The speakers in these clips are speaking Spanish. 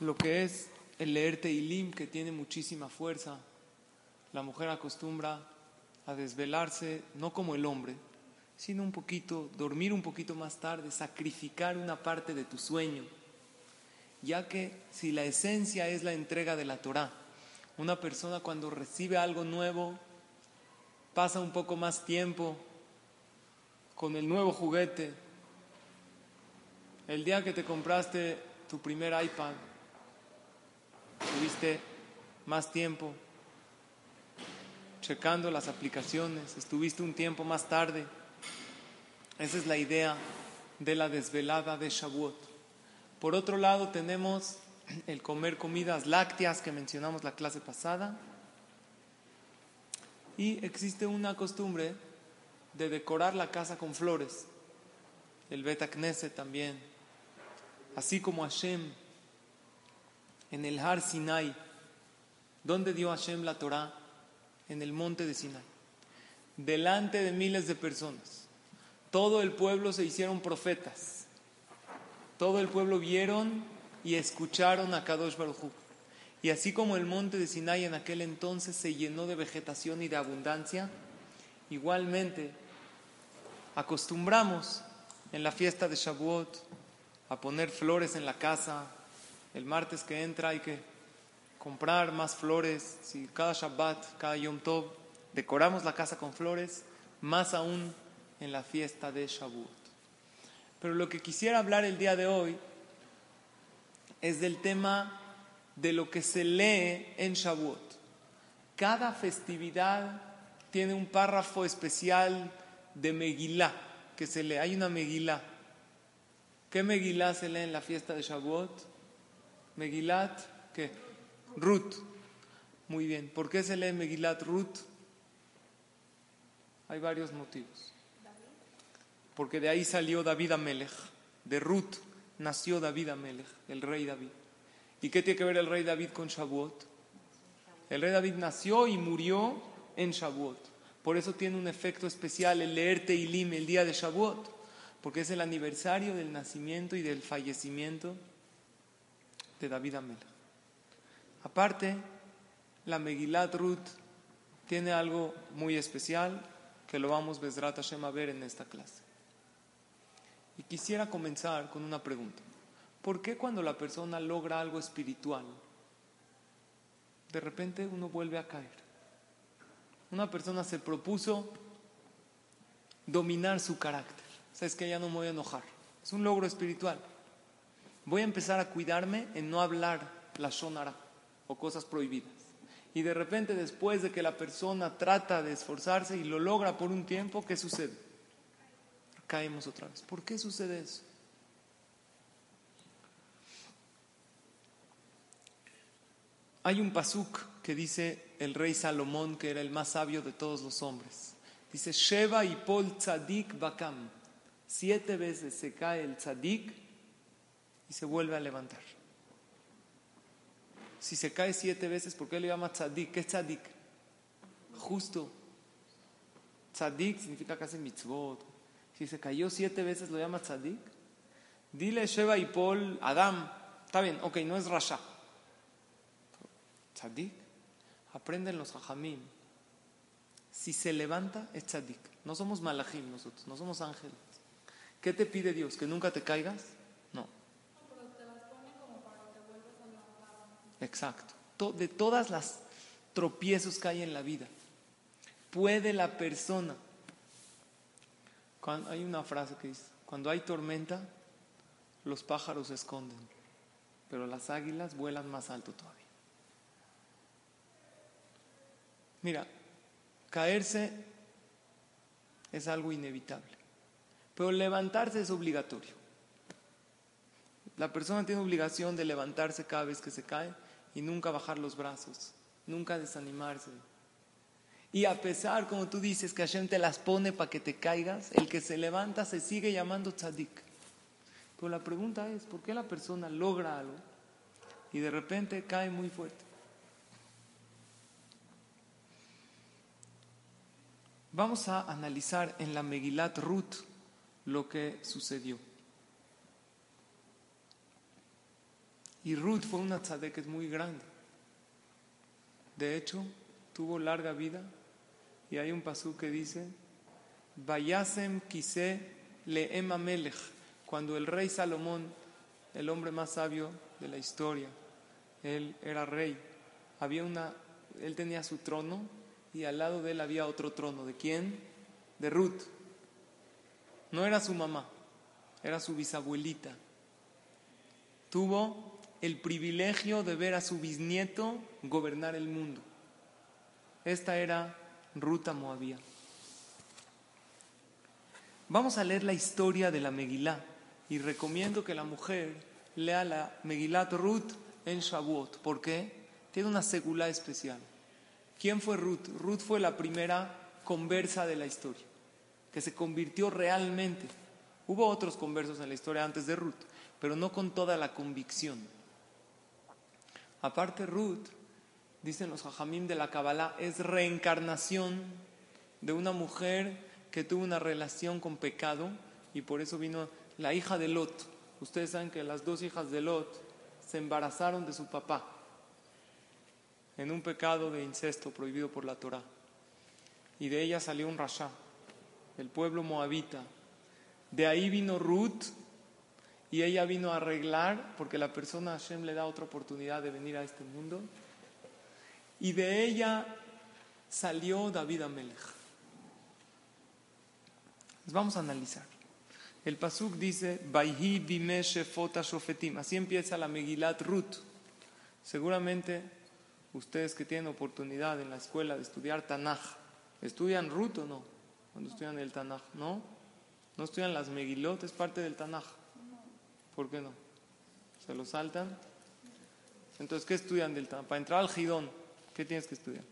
lo que es el leer Teilim, que tiene muchísima fuerza. La mujer acostumbra a desvelarse, no como el hombre, sino un poquito, dormir un poquito más tarde, sacrificar una parte de tu sueño, ya que si la esencia es la entrega de la Torah, una persona cuando recibe algo nuevo pasa un poco más tiempo con el nuevo juguete. El día que te compraste tu primer iPad, Tuviste más tiempo checando las aplicaciones, estuviste un tiempo más tarde. Esa es la idea de la desvelada de Shavuot. Por otro lado, tenemos el comer comidas lácteas que mencionamos la clase pasada. Y existe una costumbre de decorar la casa con flores. El Beta Knesset también. Así como Hashem en el Har Sinai. ¿Dónde dio Hashem la Torah? En el monte de Sinai. Delante de miles de personas. Todo el pueblo se hicieron profetas. Todo el pueblo vieron y escucharon a Kadosh Baruj Y así como el monte de Sinai en aquel entonces se llenó de vegetación y de abundancia, igualmente acostumbramos en la fiesta de Shavuot a poner flores en la casa, el martes que entra hay que comprar más flores. Si cada Shabbat, cada Yom Tov, decoramos la casa con flores, más aún en la fiesta de Shavuot. Pero lo que quisiera hablar el día de hoy es del tema de lo que se lee en Shavuot. Cada festividad tiene un párrafo especial de Megilá que se lee. Hay una Megilá. ¿Qué Megilá se lee en la fiesta de Shavuot? Megilat, ¿qué? Ruth. Muy bien. ¿Por qué se lee Megilat Ruth? Hay varios motivos. Porque de ahí salió David Amelech. De Ruth nació David Amelech, el rey David. ¿Y qué tiene que ver el rey David con Shavuot? El rey David nació y murió en Shavuot. Por eso tiene un efecto especial el leer Teilim el día de Shavuot, porque es el aniversario del nacimiento y del fallecimiento de David Amel. Aparte, la Megilat Ruth tiene algo muy especial que lo vamos Besrat Hashem a ver en esta clase. Y quisiera comenzar con una pregunta. ¿Por qué cuando la persona logra algo espiritual, de repente uno vuelve a caer? Una persona se propuso dominar su carácter. Sabes que ya no me voy a enojar. Es un logro espiritual voy a empezar a cuidarme en no hablar la shonara o cosas prohibidas. Y de repente después de que la persona trata de esforzarse y lo logra por un tiempo, ¿qué sucede? Caemos otra vez. ¿Por qué sucede eso? Hay un pasuk que dice el rey Salomón, que era el más sabio de todos los hombres. Dice, Sheva y Pol tzadik bakam. Siete veces se cae el tzadik se vuelve a levantar. Si se cae siete veces, ¿por qué le llama tzadik? ¿Qué es tzadik? Justo. Tzadik significa que mitzvot. Si se cayó siete veces, ¿lo llama tzadik? Dile Sheba y Paul, Adam. Está bien, ok, no es Rasha. Tzadik. Aprenden los hajamim. Si se levanta, es tzadik. No somos malachim nosotros, no somos ángeles. ¿Qué te pide Dios? ¿Que nunca te caigas? Exacto. De todas las tropiezos que hay en la vida, puede la persona. Cuando, hay una frase que dice, cuando hay tormenta, los pájaros se esconden, pero las águilas vuelan más alto todavía. Mira, caerse es algo inevitable, pero levantarse es obligatorio. La persona tiene obligación de levantarse cada vez que se cae y nunca bajar los brazos, nunca desanimarse. Y a pesar, como tú dices, que Hashem te las pone para que te caigas, el que se levanta se sigue llamando tzadik. Pero la pregunta es, ¿por qué la persona logra algo y de repente cae muy fuerte? Vamos a analizar en la Megilat Ruth lo que sucedió. Y Ruth fue una tzadeket muy grande. De hecho, tuvo larga vida. Y hay un pasú que dice, Vayasem quise le melech. Cuando el rey Salomón, el hombre más sabio de la historia, él era rey, había una, él tenía su trono y al lado de él había otro trono. ¿De quién? De Ruth. No era su mamá, era su bisabuelita. Tuvo el privilegio de ver a su bisnieto gobernar el mundo. Esta era Ruta Moabía. Vamos a leer la historia de la Megilá y recomiendo que la mujer lea la Megilat Ruth en Shavuot. ¿Por qué? Tiene una segula especial. ¿Quién fue Ruth? Ruth fue la primera conversa de la historia, que se convirtió realmente. Hubo otros conversos en la historia antes de Ruth, pero no con toda la convicción. Aparte, Ruth, dicen los hajamim de la Kabbalah, es reencarnación de una mujer que tuvo una relación con pecado y por eso vino la hija de Lot. Ustedes saben que las dos hijas de Lot se embarazaron de su papá en un pecado de incesto prohibido por la Torah. Y de ella salió un rasha, el pueblo moabita. De ahí vino Ruth y ella vino a arreglar, porque la persona Hashem le da otra oportunidad de venir a este mundo. Y de ella salió David Amelech. Vamos a analizar. El Pasuk dice, Así empieza la Megilat Ruth. Seguramente ustedes que tienen oportunidad en la escuela de estudiar Tanaj, ¿estudian Ruth o no? Cuando estudian el Tanaj, ¿no? ¿No estudian las Megilot? Es parte del Tanaj. ¿Por qué no? ¿Se lo saltan? Entonces, ¿qué estudian del Tanaj? Para entrar al Gidón, ¿qué tienes que estudiar?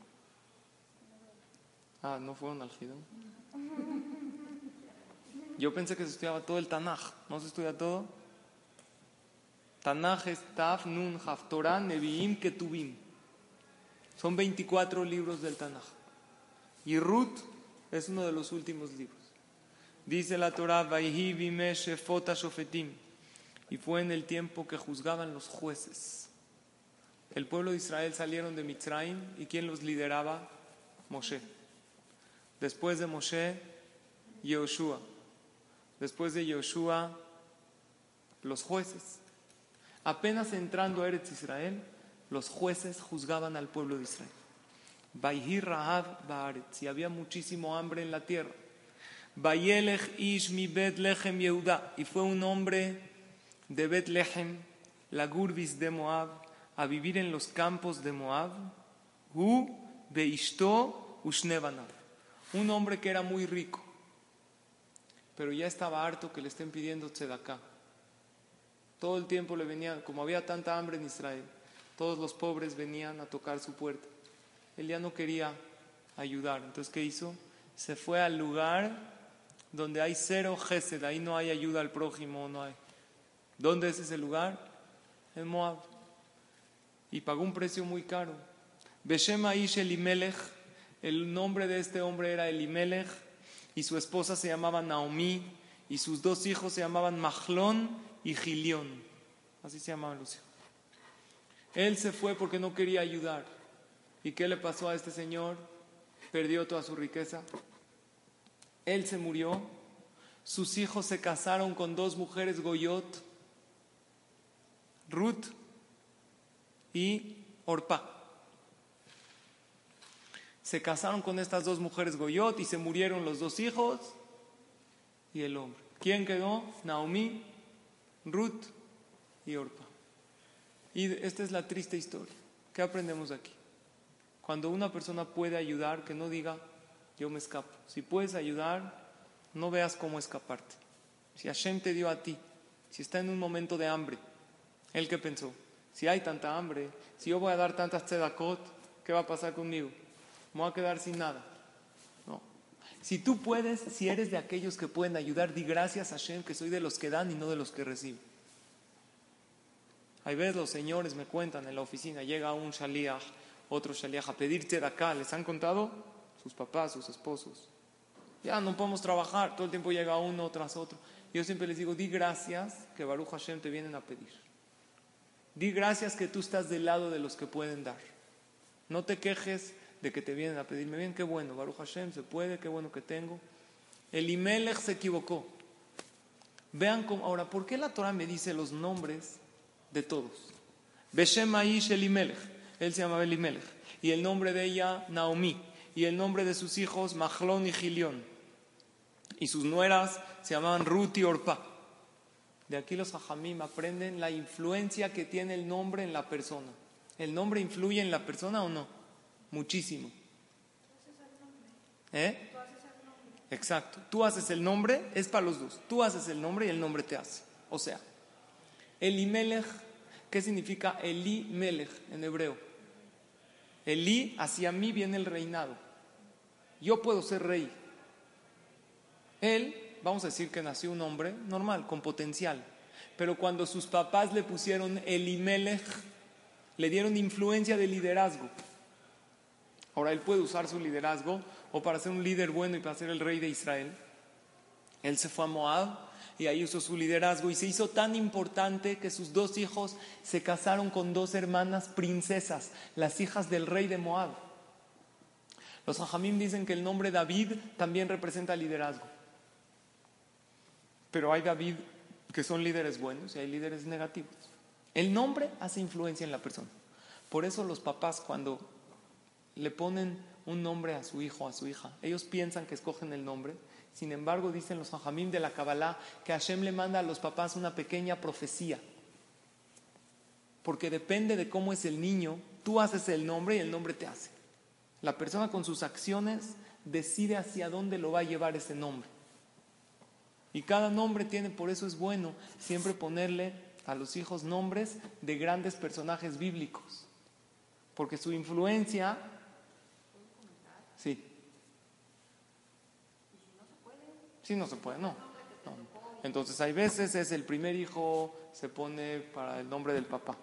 Ah, ¿no fueron al Gidón? Yo pensé que se estudiaba todo el Tanaj. ¿No se estudia todo? Tanaj es Taf, Nun, Haftorah, Nevi'im, Ketubim. Son 24 libros del Tanaj. Y Ruth es uno de los últimos libros. Dice la Torah, Vaihi Shofetim y fue en el tiempo que juzgaban los jueces. El pueblo de Israel salieron de Mitzrayim y ¿quién los lideraba? Moshe. Después de Moshe, Yehoshua. Después de Yehoshua, los jueces. Apenas entrando a Eretz Israel, los jueces juzgaban al pueblo de Israel. Rahab Baaretz, y había muchísimo hambre en la tierra. Bayelech Ish mi Bet Lechem Yehuda, y fue un hombre de Betlehem, la Gurbis de Moab, a vivir en los campos de Moab, Hu Beishto Ushnevanav, un hombre que era muy rico, pero ya estaba harto que le estén pidiendo tzedaká. Todo el tiempo le venían, como había tanta hambre en Israel, todos los pobres venían a tocar su puerta. Él ya no quería ayudar. Entonces, ¿qué hizo? Se fue al lugar donde hay cero gesed, ahí no hay ayuda al prójimo, no hay. ¿Dónde es ese lugar? En Moab. Y pagó un precio muy caro. Beshem Aish Elimelech, el nombre de este hombre era Elimelech, y su esposa se llamaba Naomi, y sus dos hijos se llamaban Mahlón y Gilión. Así se llamaban los. Él se fue porque no quería ayudar. ¿Y qué le pasó a este señor? Perdió toda su riqueza. Él se murió. Sus hijos se casaron con dos mujeres Goyot Ruth y Orpa. Se casaron con estas dos mujeres Goyot y se murieron los dos hijos y el hombre. ¿Quién quedó? Naomi, Ruth y Orpa. Y esta es la triste historia. ¿Qué aprendemos aquí? Cuando una persona puede ayudar, que no diga, yo me escapo. Si puedes ayudar, no veas cómo escaparte. Si Hashem te dio a ti, si está en un momento de hambre, Él que pensó, si hay tanta hambre, si yo voy a dar tantas tzedakot, ¿qué va a pasar conmigo? Me voy a quedar sin nada. No. Si tú puedes, si eres de aquellos que pueden ayudar, di gracias a Hashem que soy de los que dan y no de los que reciben. Hay veces los señores me cuentan en la oficina, llega un shaliach, otro shaliach a pedir acá, ¿les han contado? Sus papás, sus esposos. Ya no podemos trabajar, todo el tiempo llega uno tras otro. Yo siempre les digo, di gracias que Baruch Hashem te vienen a pedir. Di gracias que tú estás del lado de los que pueden dar. No te quejes de que te vienen a pedirme bien, qué bueno, Baruch Hashem, se puede, qué bueno que tengo. El Imelech se equivocó. Vean cómo, ahora, ¿por qué la Torah me dice los nombres de todos? Beshem Aish Elimelech, él se llamaba Elimelech, y el nombre de ella, Naomi, y el nombre de sus hijos, Mahlon y Gilión, y sus nueras se llamaban Ruth y Orpa. De aquí los hajamim aprenden la influencia que tiene el nombre en la persona. ¿El nombre influye en la persona o no? Muchísimo. ¿Eh? Exacto. Tú haces el nombre, es para los dos. Tú haces el nombre y el nombre te hace. O sea, Elimelech, ¿qué significa Elimelech en hebreo? Eli, hacia mí viene el reinado. Yo puedo ser rey. Él, vamos a decir que nació un hombre normal, con potencial. Pero cuando sus papás le pusieron Elimelech, le dieron influencia de liderazgo. Ahora él puede usar su liderazgo o para ser un líder bueno y para ser el rey de Israel. Él se fue a Moab y ahí usó su liderazgo y se hizo tan importante que sus dos hijos se casaron con dos hermanas princesas, las hijas del rey de Moab. Los hajamim dicen que el nombre David también representa liderazgo. Pero hay David que son líderes buenos y hay líderes negativos. El nombre hace influencia en la persona. Por eso los papás cuando le ponen un nombre a su hijo a su hija, ellos piensan que escogen el nombre. Sin embargo, dicen los hajamim de la Kabbalah que Hashem le manda a los papás una pequeña profecía. Porque depende de cómo es el niño, tú haces el nombre y el nombre te hace. La persona con sus acciones decide hacia dónde lo va a llevar ese nombre. Y cada nombre tiene, por eso es bueno siempre ponerle a los hijos nombres de grandes personajes bíblicos, porque su influencia... Sí. Sí, no se puede, no. Entonces hay veces es el primer hijo se pone para el nombre del papá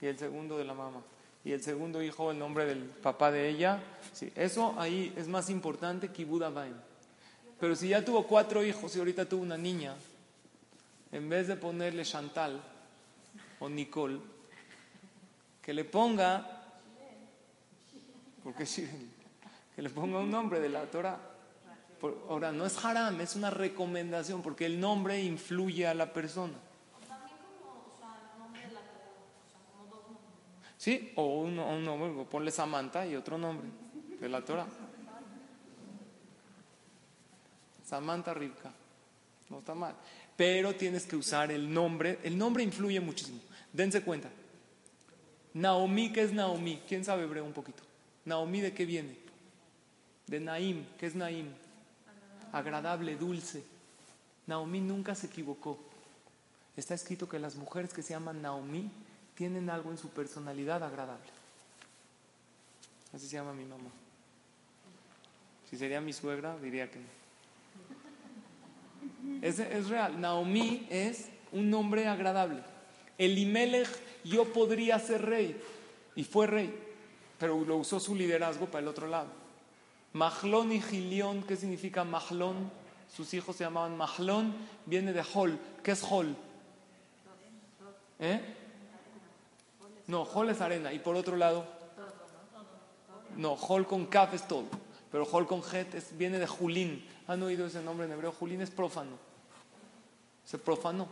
y el segundo de la mamá y el segundo hijo el nombre del papá de ella. Sí, eso ahí es más importante que Buda Pero si ya tuvo cuatro hijos y ahorita tuvo una niña, en vez de ponerle Chantal, o Nicole, que le ponga, porque que le ponga un nombre de la Torah. ahora, no es haram, es una recomendación, porque el nombre influye a la persona. Sí, o un, un nombre, ponle Samantha y otro nombre de la Torah. Samantha Rivka. No está mal. Pero tienes que usar el nombre. El nombre influye muchísimo. Dense cuenta. Naomi, ¿qué es Naomi? ¿Quién sabe hebreo un poquito? Naomi, ¿de qué viene? De Naim. ¿Qué es Naim? Agradable, dulce. Naomi nunca se equivocó. Está escrito que las mujeres que se llaman Naomi tienen algo en su personalidad agradable. Así se llama mi mamá. Si sería mi suegra, diría que no. Es, es real. Naomi es un nombre agradable. Elimelech, yo podría ser rey. Y fue rey. Pero lo usó su liderazgo para el otro lado. Mahlón y Gilión, ¿qué significa Mahlón? Sus hijos se llamaban Mahlón, viene de Hol. ¿Qué es Hol? ¿Eh? No, Hol es arena. Y por otro lado, no, Hol con Kaf es todo. Pero Hol con Het viene de Julín. ¿Han oído ese nombre en hebreo? Julín es prófano. Se profanó.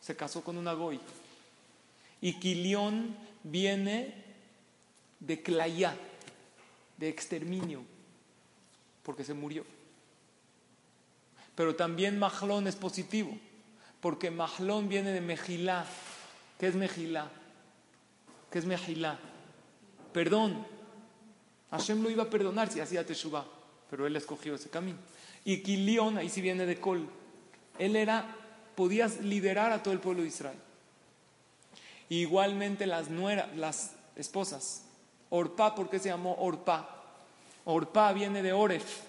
Se casó con una goy. Y Kilión viene de Clayá, de exterminio, porque se murió. Pero también Mahlón es positivo, porque Mahlón viene de Mejilá. ¿Qué es Mejilá? ¿Qué es Mejilá? Perdón. Hashem lo iba a perdonar si hacía Teshuvah, pero él escogió ese camino. Y Kilión, ahí sí viene de Col. Él era, podía liderar a todo el pueblo de Israel. Igualmente las nueras, las esposas. Orpa, ¿por qué se llamó Orpa? Orpa viene de Oref.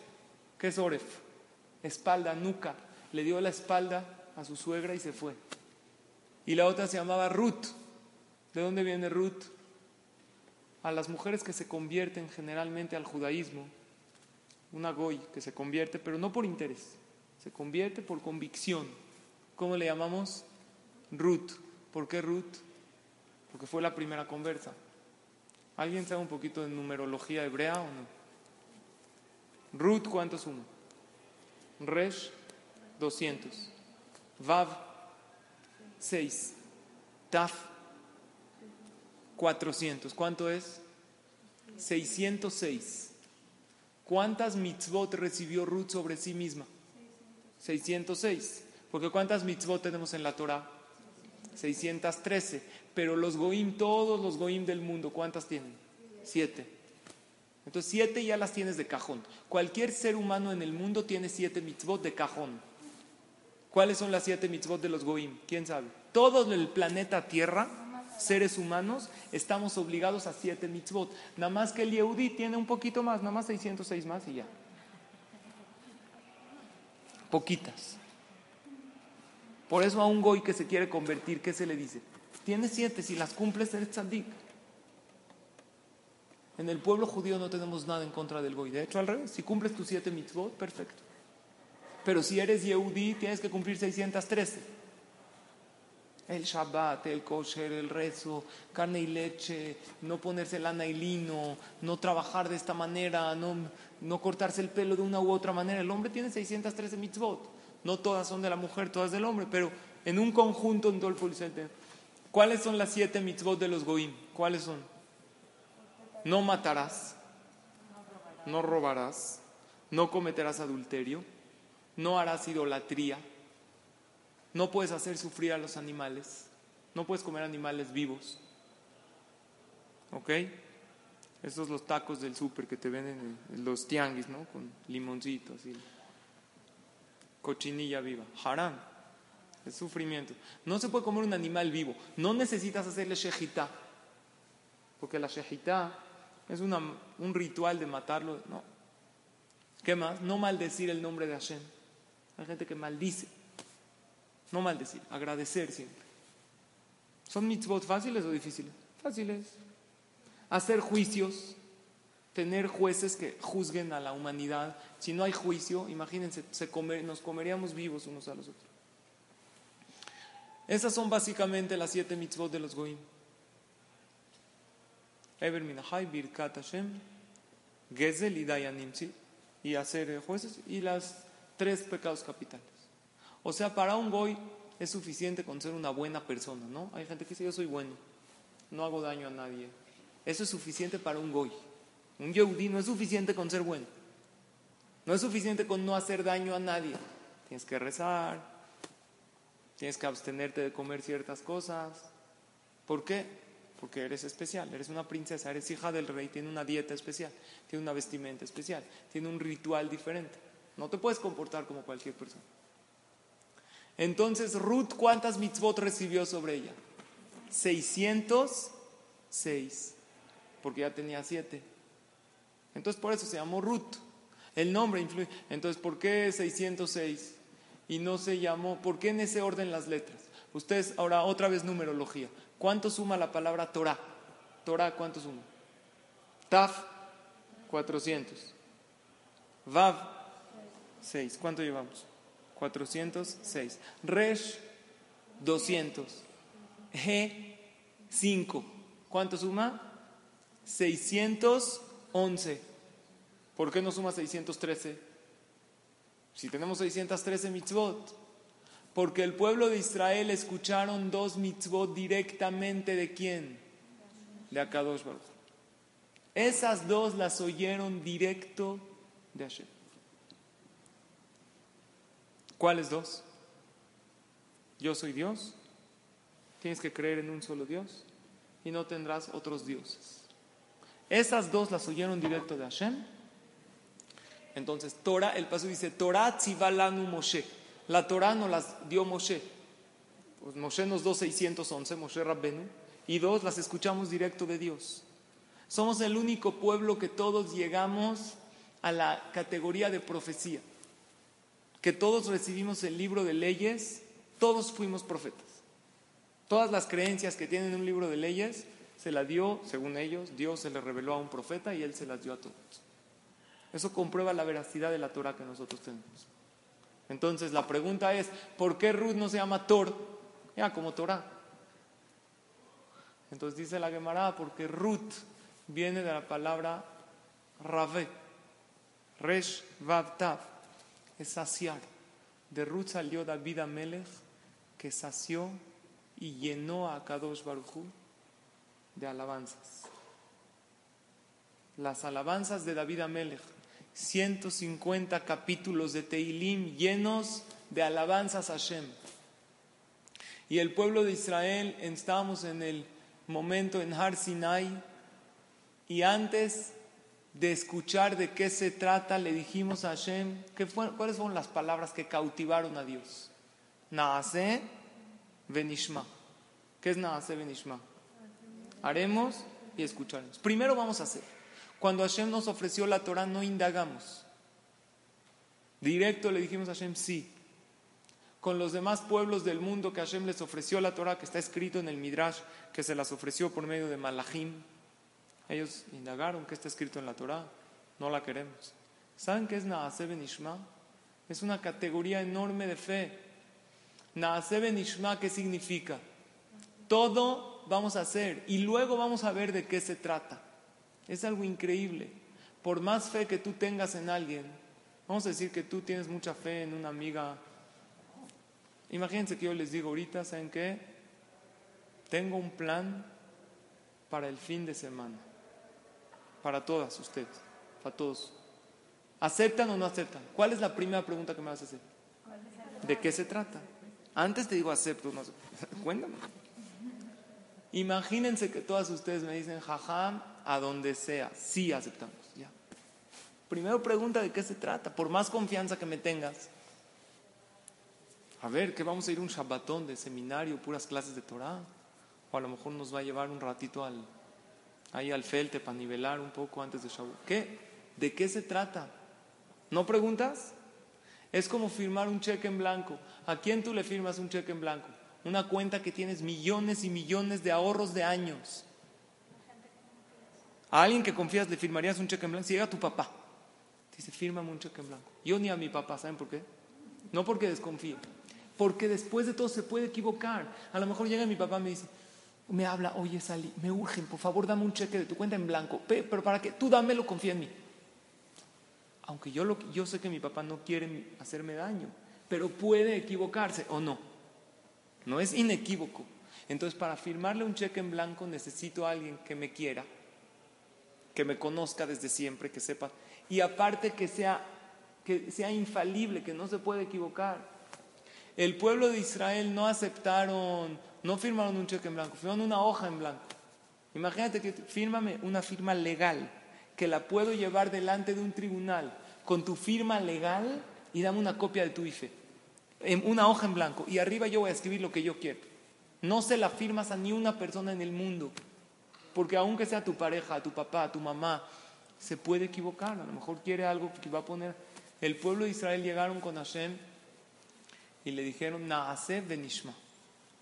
¿Qué es Oref? Espalda, nuca. Le dio la espalda a su suegra y se fue. Y la otra se llamaba Ruth. ¿De dónde viene Ruth? A las mujeres que se convierten generalmente al judaísmo. Una goy que se convierte, pero no por interés. Se convierte por convicción. ¿Cómo le llamamos? Ruth. ¿Por qué Ruth? Porque fue la primera conversa. ¿Alguien sabe un poquito de numerología hebrea o no? Ruth, ¿cuánto suma? Resh, 200. Vav, 6. Taf, 400. ¿Cuánto es? 606. ¿Cuántas mitzvot recibió Ruth sobre sí misma? 606. Porque ¿cuántas mitzvot tenemos en la Torah? 613. Pero los goim, todos los goim del mundo, ¿cuántas tienen? Siete. Entonces, siete ya las tienes de cajón. Cualquier ser humano en el mundo tiene siete mitzvot de cajón. ¿Cuáles son las siete mitzvot de los goim? ¿Quién sabe? Todo el planeta Tierra, seres humanos, estamos obligados a siete mitzvot. Nada más que el Yehudi tiene un poquito más, nada más 606 más y ya. Poquitas. Por eso a un goy que se quiere convertir, ¿qué se le dice? Tienes siete, si las cumples eres tzadik. En el pueblo judío no tenemos nada en contra del goy. De hecho, al revés, si cumples tus siete mitzvot, perfecto. Pero si eres Yehudi, tienes que cumplir 613. El Shabbat, el kosher, el rezo, carne y leche, no ponerse lana y lino, no trabajar de esta manera, no, no cortarse el pelo de una u otra manera. El hombre tiene 613 mitzvot. No todas son de la mujer, todas del hombre, pero en un conjunto en todo el policente. ¿Cuáles son las siete mitzvot de los goim? ¿Cuáles son? No matarás, no robarás, no cometerás adulterio, no harás idolatría, no puedes hacer sufrir a los animales, no puedes comer animales vivos. ¿Ok? Esos son los tacos del súper que te venden en los tianguis, ¿no? Con limoncito, así. Cochinilla viva. Haram. Es sufrimiento. No se puede comer un animal vivo. No necesitas hacerle shejitá. Porque la shejitá es una, un ritual de matarlo. No. ¿Qué más? No maldecir el nombre de Hashem. Hay gente que maldice. No maldecir, agradecer siempre. ¿Son mitzvot fáciles o difíciles? Fáciles. Hacer juicios, tener jueces que juzguen a la humanidad. Si no hay juicio, imagínense, nos comeríamos vivos unos a los otros. Esas son básicamente las siete mitzvot de los goim. Eber minahai, birkat Hashem, gezel y dayanim, y hacer jueces, y las tres pecados capitales. O sea, para un goy es suficiente con ser una buena persona, ¿no? Hay gente que dice, yo soy bueno, no hago daño a nadie. Eso es suficiente para un goy. Un yehudí no es suficiente con ser bueno. No es suficiente con no hacer daño a nadie. Tienes que rezar, tienes que abstenerte de comer ciertas cosas. ¿Por qué? Porque eres especial, eres una princesa, eres hija del rey, tiene una dieta especial, tiene una vestimenta especial, tiene un ritual diferente. No te puedes comportar como cualquier persona. Entonces, Ruth, ¿cuántas mitzvot recibió sobre ella? 606, porque ya tenía siete. Entonces, por eso se llamó Ruth. El nombre influye. Entonces, ¿por qué 606? Y no se llamó, ¿por qué en ese orden las letras? Ustedes, ahora otra vez numerología. ¿Cuánto suma la palabra Torah? Torah, ¿cuánto suma? Taf, 400. Vav, 6. ¿Cuánto llevamos? 406. Resh, 200. G, 5. ¿Cuánto suma? 611. ¿Por qué no suma 613? Si tenemos 613 mitzvot. Porque el pueblo de Israel escucharon dos mitzvot directamente de quién? De Akadosh Baruch. Esas dos las oyeron directo de Hashem. ¿Cuáles dos? Yo soy Dios. Tienes que creer en un solo Dios y no tendrás otros dioses. Esas dos las oyeron directo de Hashem. Entonces, Torah, el paso dice, Torah tzivalanu Moshe. La Torah no las dio Moshe. Pues Moshe nos dio 611, Moshe Rabbenu, Y dos, las escuchamos directo de Dios. Somos el único pueblo que todos llegamos a la categoría de profecía. Que todos recibimos el libro de leyes, todos fuimos profetas. Todas las creencias que tienen un libro de leyes se la dio, según ellos, Dios se le reveló a un profeta y él se las dio a todos. Eso comprueba la veracidad de la Torah que nosotros tenemos. Entonces la pregunta es, ¿por qué Ruth no se llama Tor? Ya, como Torah. Entonces dice la Gemara, porque Ruth viene de la palabra Rave, Resh Vavtav, es saciar. De Ruth salió David Amelech, que sació y llenó a Kadosh Baruchu de alabanzas. Las alabanzas de David Amelech, 150 capítulos de Teilim llenos de alabanzas a Hashem. Y el pueblo de Israel, estábamos en el momento en Har Sinai, y antes de escuchar de qué se trata, le dijimos a Hashem, ¿cuáles fueron las palabras que cautivaron a Dios? Naase Benishma. ¿Qué es Naase Benishma? Haremos y escucharemos. Primero vamos a hacer. Cuando Hashem nos ofreció la Torah, no indagamos. Directo le dijimos a Hashem, sí. Con los demás pueblos del mundo que Hashem les ofreció la Torah, que está escrito en el Midrash, que se las ofreció por medio de Malachim, ellos indagaron qué está escrito en la Torah, no la queremos. ¿Saben qué es Naase Benishma? Es una categoría enorme de fe. Naase Benishma, ¿qué significa? Todo vamos a hacer y luego vamos a ver de qué se trata. Es algo increíble. Por más fe que tú tengas en alguien, vamos a decir que tú tienes mucha fe en una amiga. Imagínense que yo les digo ahorita, ¿saben qué? Tengo un plan para el fin de semana para todas ustedes, para todos. ¿Aceptan o no aceptan? ¿Cuál es la primera pregunta que me vas a hacer? ¿De qué se trata? Antes te digo acepto o no acepto. Cuéntame. Imagínense que todas ustedes me dicen, jajam, a donde sea, sí aceptamos. Ya. Primero pregunta de qué se trata, por más confianza que me tengas. A ver, que vamos a ir un Shabbatón de seminario, puras clases de Torah. O a lo mejor nos va a llevar un ratito al, ahí al felte para nivelar un poco antes de Shavuot. ¿Qué? ¿De qué se trata? ¿No preguntas? Es como firmar un cheque en blanco. ¿A quién tú le firmas un cheque en blanco? Una cuenta que tienes millones y millones de ahorros de años. A alguien que confías le firmarías un cheque en blanco. Si llega tu papá, dice, fírmame un cheque en blanco. Yo ni a mi papá, ¿saben por qué? No porque desconfíe, porque después de todo se puede equivocar. A lo mejor llega mi papá y me dice, me habla, oye Sally, me urgen, por favor dame un cheque de tu cuenta en blanco, pero para que tú dámelo, confía en mí. Aunque yo, lo, yo sé que mi papá no quiere hacerme daño, pero puede equivocarse o no. No es inequívoco. Entonces, para firmarle un cheque en blanco necesito a alguien que me quiera, que me conozca desde siempre, que sepa, y aparte que sea, que sea infalible, que no se puede equivocar. El pueblo de Israel no aceptaron no firmaron un cheque en blanco, firmaron una hoja en blanco. Imagínate que fírmame una firma legal, que la puedo llevar delante de un tribunal con tu firma legal y dame una copia de tu IFE. Una hoja en blanco. Y arriba yo voy a escribir lo que yo quiero. No se la firmas a ni una persona en el mundo. Porque aunque sea tu pareja, tu papá, tu mamá, se puede equivocar. A lo mejor quiere algo que va a poner. El pueblo de Israel llegaron con Hashem y le dijeron, Naase benishma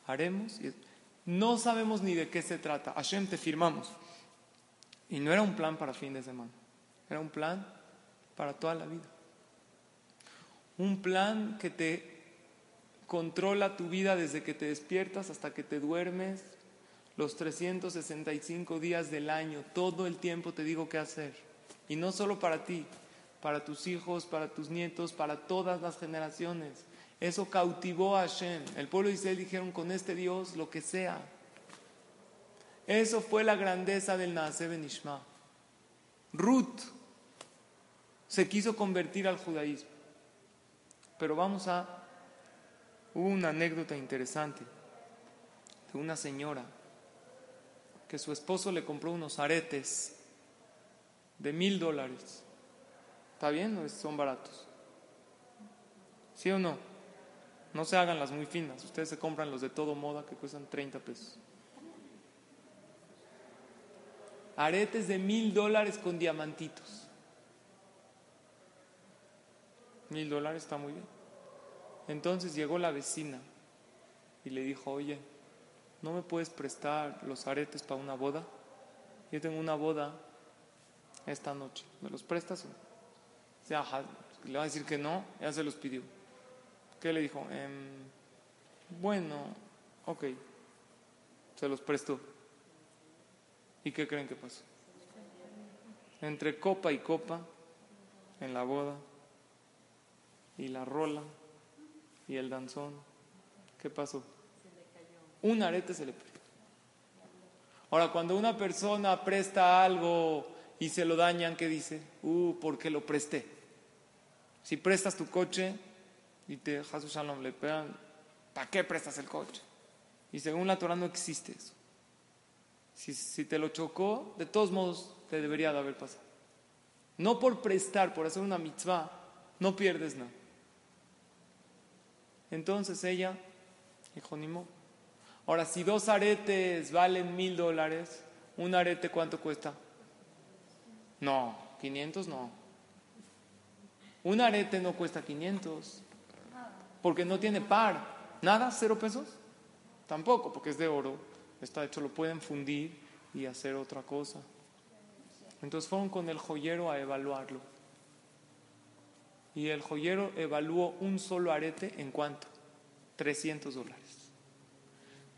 haremos. No sabemos ni de qué se trata. Hashem te firmamos. Y no era un plan para fin de semana, era un plan para toda la vida. Un plan que te controla tu vida desde que te despiertas hasta que te duermes, los 365 días del año, todo el tiempo te digo qué hacer. Y no solo para ti, para tus hijos, para tus nietos, para todas las generaciones. Eso cautivó a Hashem. El pueblo de Israel dijeron con este Dios lo que sea. Eso fue la grandeza del Naase Benishma. Ruth se quiso convertir al judaísmo. Pero vamos a una anécdota interesante de una señora que su esposo le compró unos aretes de mil dólares. ¿Está bien o son baratos? ¿Sí o no? No se hagan las muy finas. Ustedes se compran los de todo moda que cuestan 30 pesos. aretes de mil dólares con diamantitos. Mil dólares está muy bien. Entonces llegó la vecina y le dijo, oye, ¿no me puedes prestar los aretes para una boda? Yo tengo una boda esta noche. ¿Me los prestas? O sea, le va a decir que no, ya se los pidió. ¿Qué le dijo? Em, bueno, ok, se los prestó. ¿Y qué creen que pasó? Entre copa y copa, en la boda, y la rola, y el danzón, ¿qué pasó? Un arete se le perdió. Ahora, cuando una persona presta algo y se lo dañan, ¿qué dice? Uh, porque lo presté. Si prestas tu coche y te Jesús Shalom le pegan, ¿para qué prestas el coche? Y según la Torah no existe eso. Si, si te lo chocó, de todos modos te debería de haber pasado. No por prestar, por hacer una mitzvah, no pierdes nada. Entonces ella dijo, ni modo. Ahora, si dos aretes valen mil dólares, ¿un arete cuánto cuesta? No, 500 no. Un arete no cuesta 500 porque no tiene par. ¿Nada? ¿Cero pesos? Tampoco, porque es de oro. Está hecho, lo pueden fundir y hacer otra cosa. Entonces fueron con el joyero a evaluarlo. Y el joyero evaluó un solo arete en cuánto? 300 dólares.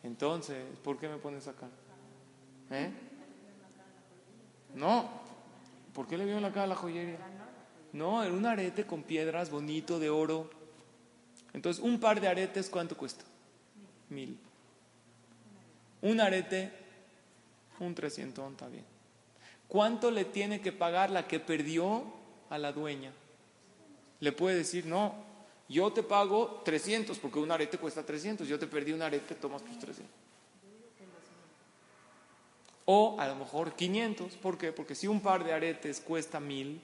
Entonces, ¿por qué me pones acá? ¿Eh? No, ¿por qué le vio en la cara a la joyería? No, era un arete con piedras bonito de oro. Entonces, un par de aretes, ¿cuánto cuesta? Mil. Un arete, un trescientón, está bien. ¿Cuánto le tiene que pagar la que perdió a la dueña? Le puede decir, no, yo te pago 300 porque un arete cuesta 300, yo te perdí un arete, tomas tus 300. O a lo mejor 500, ¿por qué? Porque si un par de aretes cuesta 1000,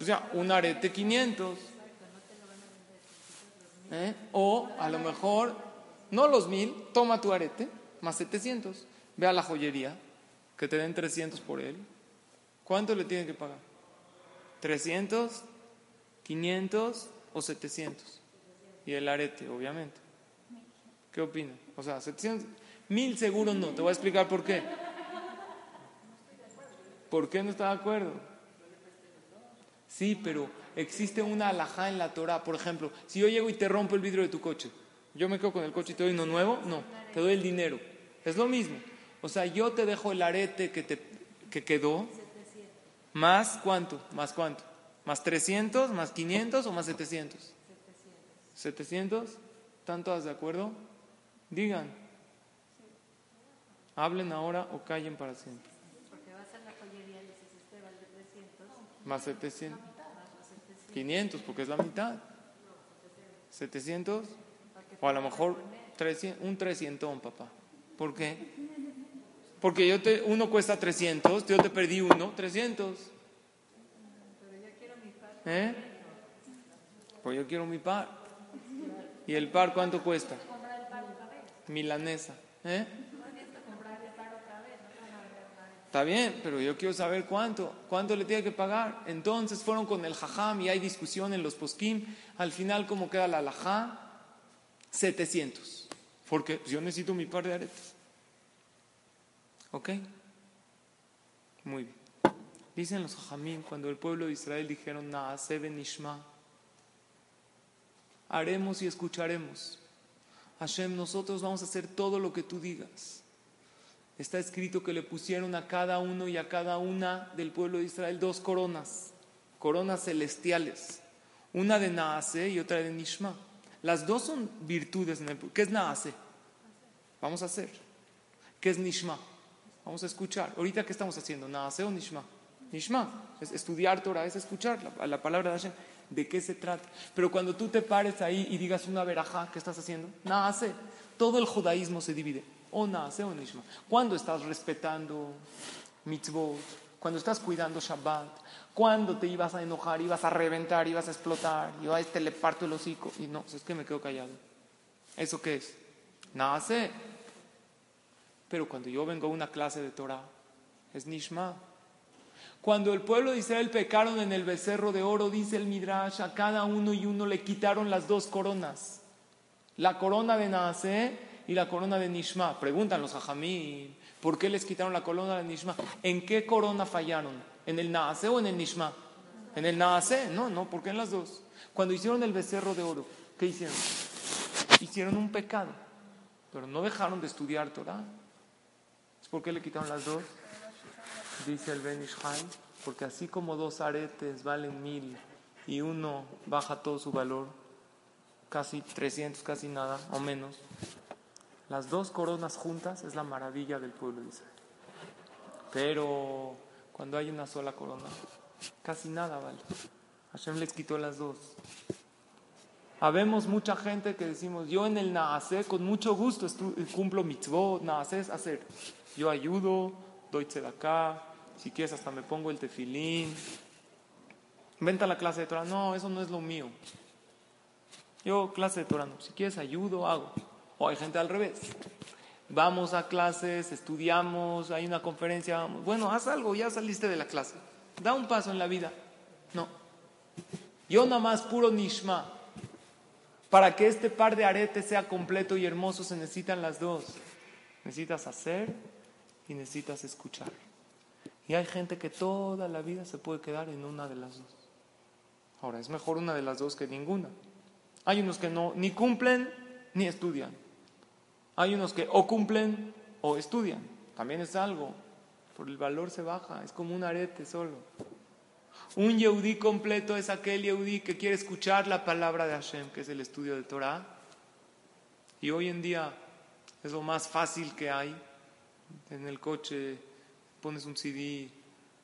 o sea, un arete 500. ¿Eh? O a lo mejor, no los 1000, toma tu arete, más 700. Ve a la joyería, que te den 300 por él. ¿Cuánto le tienen que pagar? ¿300? ¿500? o 700? Y el arete, obviamente. ¿Qué opina? O sea, 700, mil seguro no. Te voy a explicar por qué. ¿Por qué no está de acuerdo? Sí, pero existe una alajá en la Torah. Por ejemplo, si yo llego y te rompo el vidrio de tu coche, ¿yo me quedo con el coche y te doy uno nuevo? No, te doy el dinero. Es lo mismo. O sea, yo te dejo el arete que, te, que quedó. ¿Más cuánto? ¿Más cuánto? ¿Más 300, más 500 o más 700? 700. ¿700? ¿Están todas de acuerdo? Digan. Hablen ahora o callen para siempre. Porque vas a la joyería y dices, este vale 300. Más 700. 500, porque es la mitad. 700. O a lo mejor 300, un 300, papá. ¿Por qué? Porque yo te, uno cuesta 300, yo te perdí uno, 300. ¿Eh? Pues yo quiero mi par. ¿Y el par cuánto cuesta? Milanesa. ¿Eh? Está bien, pero yo quiero saber cuánto, cuánto le tiene que pagar. Entonces fueron con el jajam y hay discusión en los poskim. Al final, ¿cómo queda la alajá? 700. Porque yo necesito mi par de aretes. ¿Ok? Muy bien. Dicen los Jajamín, cuando el pueblo de Israel dijeron, Naasebe haremos y escucharemos. Hashem, nosotros vamos a hacer todo lo que tú digas. Está escrito que le pusieron a cada uno y a cada una del pueblo de Israel dos coronas, coronas celestiales, una de Naase y otra de Nishma. Las dos son virtudes en el ¿Qué es Naase? Vamos a hacer. ¿Qué es Nishma? Vamos a escuchar. Ahorita, ¿qué estamos haciendo? ¿Naase o Nishma? Nishma, es estudiar Torah, es escuchar la, palabra de Hashem. ¿De qué se trata? Pero cuando tú te pares ahí y digas una verajá, ¿qué estás haciendo? Naase. Todo el judaísmo se divide. Naase. Cuando estás respetando mitzvot, cuando estás cuidando Shabbat, cuando te ibas a enojar, ibas a reventar, ibas a explotar, yo a este le parto el hocico. Y no, es que me quedo callado. ¿Eso qué es? Naase. Pero cuando yo vengo a una clase de Torah, es Nishma. Cuando el pueblo de Israel pecaron en el becerro de oro, dice el Midrash, a cada uno y uno le quitaron las dos coronas. La corona de Naasé y la corona de Nishma. Preguntan los Jajamí, ¿por qué les quitaron la corona de Nishma? ¿En qué corona fallaron? ¿En el Naasé o en el Nishma? En el Naasé, no, no, ¿por qué en las dos? Cuando hicieron el becerro de oro, ¿qué hicieron? Hicieron un pecado, pero no dejaron de estudiar Torah. ¿Por qué le quitaron las dos? Dice el Ben porque así como dos aretes valen mil y uno baja todo su valor, casi 300, casi nada, o menos, las dos coronas juntas es la maravilla del pueblo de Israel. Pero cuando hay una sola corona, casi nada vale. Hashem les quitó las dos. Habemos mucha gente que decimos, yo en el Naasé con mucho gusto cumplo mitzvot, Naasé es hacer. Yo ayudo, doy acá, si quieres hasta me pongo el tefilín. Venta la clase de Torah, no, eso no es lo mío. Yo clase de Torah no, si quieres ayudo, hago. Hay gente al revés. Vamos a clases, estudiamos, hay una conferencia, bueno, haz algo, ya saliste de la clase. Da un paso en la vida. No. Yo nada más puro nishma. Para que este par de aretes sea completo y hermoso se necesitan las dos. Necesitas hacer y necesitas escuchar. Y hay gente que toda la vida se puede quedar en una de las dos. Ahora, es mejor una de las dos que ninguna. Hay unos que no ni cumplen ni estudian. Hay unos que o cumplen o estudian. También es algo. Por el valor se baja. Es como un arete solo. Un Yehudí completo es aquel Yehudí que quiere escuchar la palabra de Hashem, que es el estudio de Torah. Y hoy en día es lo más fácil que hay en el coche, pones un CD,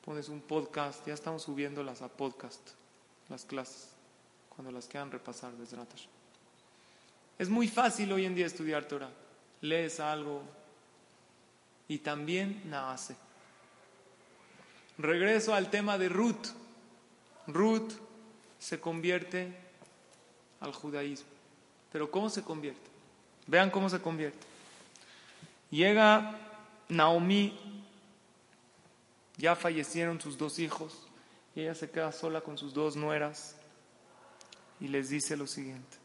pones un podcast, ya estamos subiéndolas a podcast, las clases, cuando las quieran repasar desde Es muy fácil hoy en día estudiar Torah. Lees algo y también nace. Regreso al tema de Ruth. Ruth se convierte al judaísmo. Pero ¿cómo se convierte? Vean cómo se convierte. Llega Naomi, ya fallecieron sus dos hijos y ella se queda sola con sus dos nueras y les dice lo siguiente.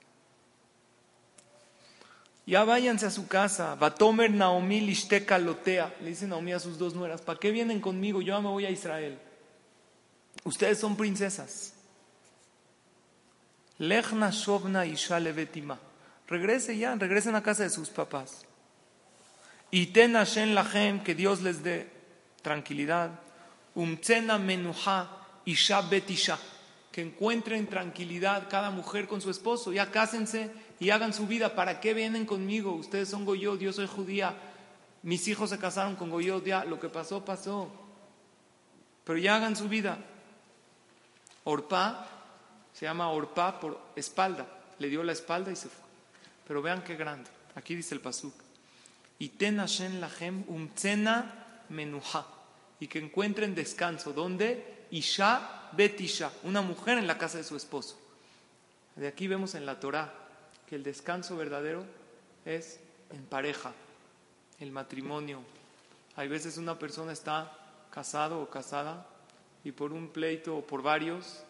Ya váyanse a su casa. Batomer Naomi lishteka lotea. Le dice Naomi a sus dos nueras, ¿para qué vienen conmigo? Yo me voy a Israel. Ustedes son princesas. Lechna shovna isha levetima. Regrese ya, regresen a casa de sus papás. Y ten Hashem lachem, que Dios les dé tranquilidad. Umtsena menuha isha betisha. Que encuentren tranquilidad cada mujer con su esposo. Ya cásense y hagan su vida. ¿Para qué vienen conmigo? Ustedes son Goyot, yo soy judía. Mis hijos se casaron con Goyot, ya lo que pasó, pasó. Pero ya hagan su vida. Orpa, se llama Orpa por espalda. Le dio la espalda y se fue. Pero vean qué grande. Aquí dice el pasuk y ten Hashem lachem umtzena menuha y que encuentren descanso. ¿Dónde? Isha betisha, una mujer en la casa de su esposo. De aquí vemos en la Torah que el descanso verdadero es en pareja, el matrimonio. Hay veces una persona está casado o casada y por un pleito o por varios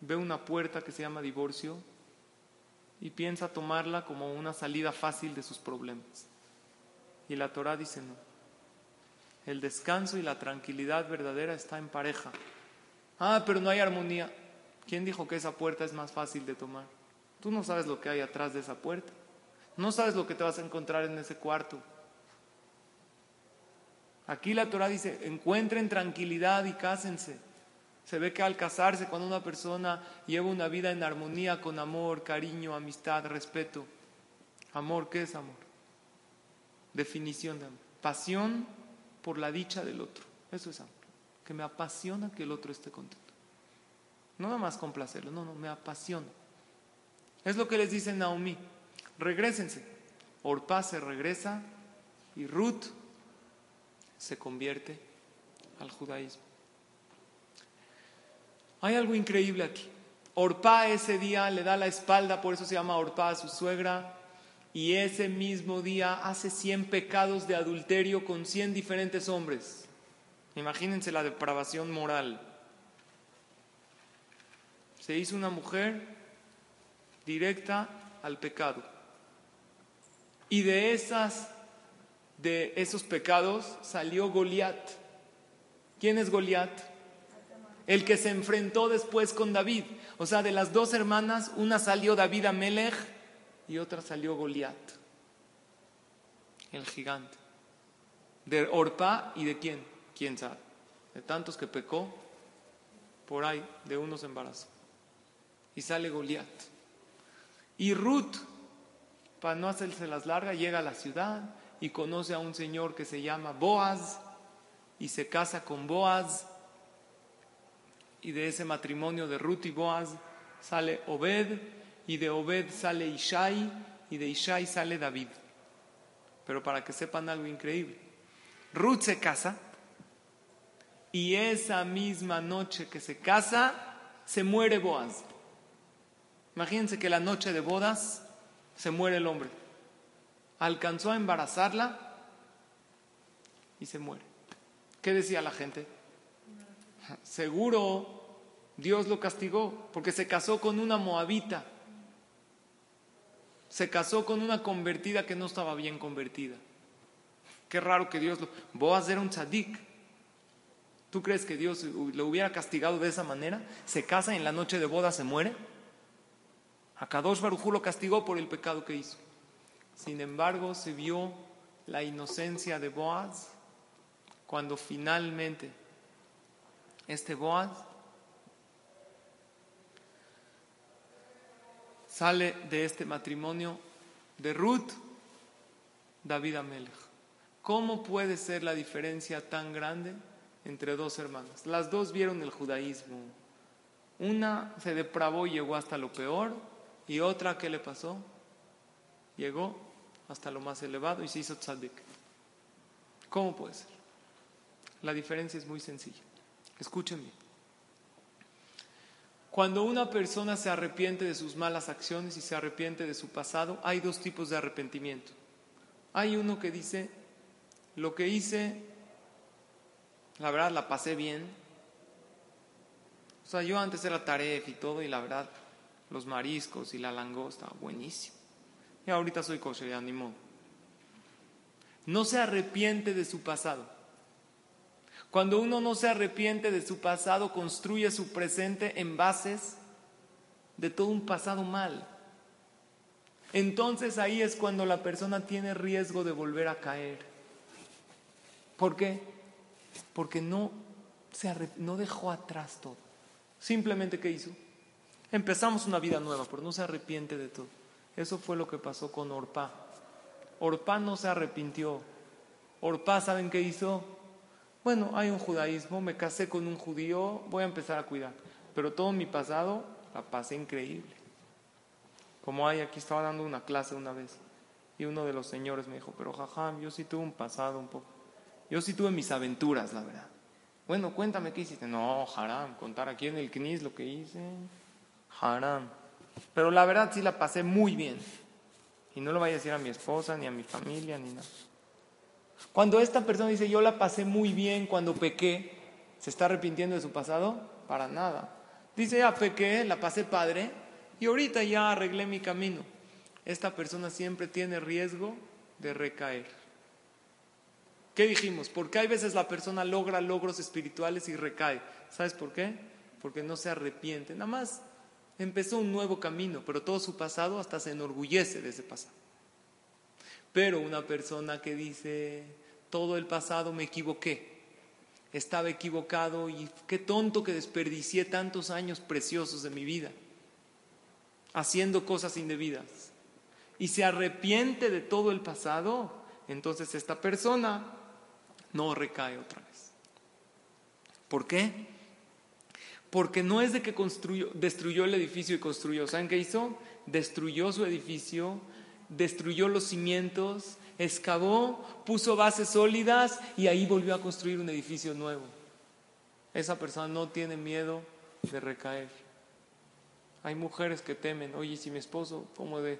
ve una puerta que se llama divorcio y piensa tomarla como una salida fácil de sus problemas. Y la Torah dice no. El descanso y la tranquilidad verdadera está en pareja. Ah, pero no hay armonía. ¿Quién dijo que esa puerta es más fácil de tomar? Tú no sabes lo que hay atrás de esa puerta. No sabes lo que te vas a encontrar en ese cuarto. Aquí la Torah dice, encuentren tranquilidad y cásense. Se ve que al casarse, cuando una persona lleva una vida en armonía con amor, cariño, amistad, respeto. Amor, ¿qué es amor? definición de amor. Pasión por la dicha del otro. Eso es amor. Que me apasiona que el otro esté contento. No nada más complacerlo, no, no, me apasiona. Es lo que les dice Naomi. Regrésense. Orpá se regresa y Ruth se convierte al judaísmo. Hay algo increíble aquí. Orpá ese día le da la espalda, por eso se llama Orpá a su suegra, y ese mismo día hace 100 pecados de adulterio con 100 diferentes hombres. Imagínense la depravación moral. Se hizo una mujer directa al pecado. Y de esas de esos pecados salió Goliat. ¿Quién es Goliat? El que se enfrentó después con David. O sea, de las dos hermanas, una salió David Amelech y otra salió Goliat, el gigante. De Orpa y de quién? ¿Quién sabe? De tantos que pecó, por ahí, de unos embarazos. Y sale Goliat. Y Ruth, para no hacerse las largas, llega a la ciudad y conoce a un señor que se llama Boaz y se casa con Boaz. Y de ese matrimonio de Ruth y Boaz sale Obed y de Obed sale Ishai y de Ishai sale David. Pero para que sepan algo increíble, Ruth se casa y esa misma noche que se casa se muere Boaz. Imagínense que la noche de bodas se muere el hombre alcanzó a embarazarla y se muere. ¿Qué decía la gente? Seguro Dios lo castigó porque se casó con una moabita. Se casó con una convertida que no estaba bien convertida. Qué raro que Dios lo... Boaz era un tzadik. ¿Tú crees que Dios lo hubiera castigado de esa manera? Se casa en la noche de boda, se muere. A Kadosh Barujú lo castigó por el pecado que hizo. Sin embargo, se vio la inocencia de Boaz cuando finalmente este Boaz sale de este matrimonio de Ruth, David Amelech. ¿Cómo puede ser la diferencia tan grande entre dos hermanas? Las dos vieron el judaísmo. Una se depravó y llegó hasta lo peor, y otra, ¿qué le pasó? Llegó hasta lo más elevado y se hizo tzaddik. ¿Cómo puede ser? La diferencia es muy sencilla. Escúchenme. Cuando una persona se arrepiente de sus malas acciones y se arrepiente de su pasado, hay dos tipos de arrepentimiento. Hay uno que dice, lo que hice, la verdad la pasé bien. O sea, yo antes era taref y todo y la verdad los mariscos y la langosta, buenísimo. Y ahorita soy kosher, ya ni No se arrepiente de su pasado. Cuando uno no se arrepiente de su pasado, construye su presente en bases de todo un pasado mal. Entonces ahí es cuando la persona tiene riesgo de volver a caer. ¿Por qué? Porque no, se no dejó atrás todo. Simplemente, ¿qué hizo? Empezamos una vida nueva, pero no se arrepiente de todo. Eso fue lo que pasó con Orpá. Orpá no se arrepintió. Orpá, ¿saben qué hizo? Bueno, hay un judaísmo, me casé con un judío, voy a empezar a cuidar. Pero todo mi pasado la pasé increíble. Como hay, aquí estaba dando una clase una vez y uno de los señores me dijo, pero jajam, yo sí tuve un pasado un poco. Yo sí tuve mis aventuras, la verdad. Bueno, cuéntame qué hiciste. No, haram, contar aquí en el CNIS lo que hice. Haram. Pero la verdad sí la pasé muy bien. Y no lo voy a decir a mi esposa, ni a mi familia, ni nada. Cuando esta persona dice yo la pasé muy bien cuando pequé, ¿se está arrepintiendo de su pasado? Para nada. Dice ya pequé, la pasé padre y ahorita ya arreglé mi camino. Esta persona siempre tiene riesgo de recaer. ¿Qué dijimos? Porque hay veces la persona logra logros espirituales y recae. ¿Sabes por qué? Porque no se arrepiente. Nada más empezó un nuevo camino, pero todo su pasado hasta se enorgullece de ese pasado. Pero una persona que dice, todo el pasado me equivoqué, estaba equivocado y qué tonto que desperdicié tantos años preciosos de mi vida, haciendo cosas indebidas, y se arrepiente de todo el pasado, entonces esta persona no recae otra vez. ¿Por qué? Porque no es de que construyó, destruyó el edificio y construyó. ¿Saben qué hizo? Destruyó su edificio, destruyó los cimientos, excavó, puso bases sólidas y ahí volvió a construir un edificio nuevo. Esa persona no tiene miedo de recaer. Hay mujeres que temen, oye, si mi esposo como de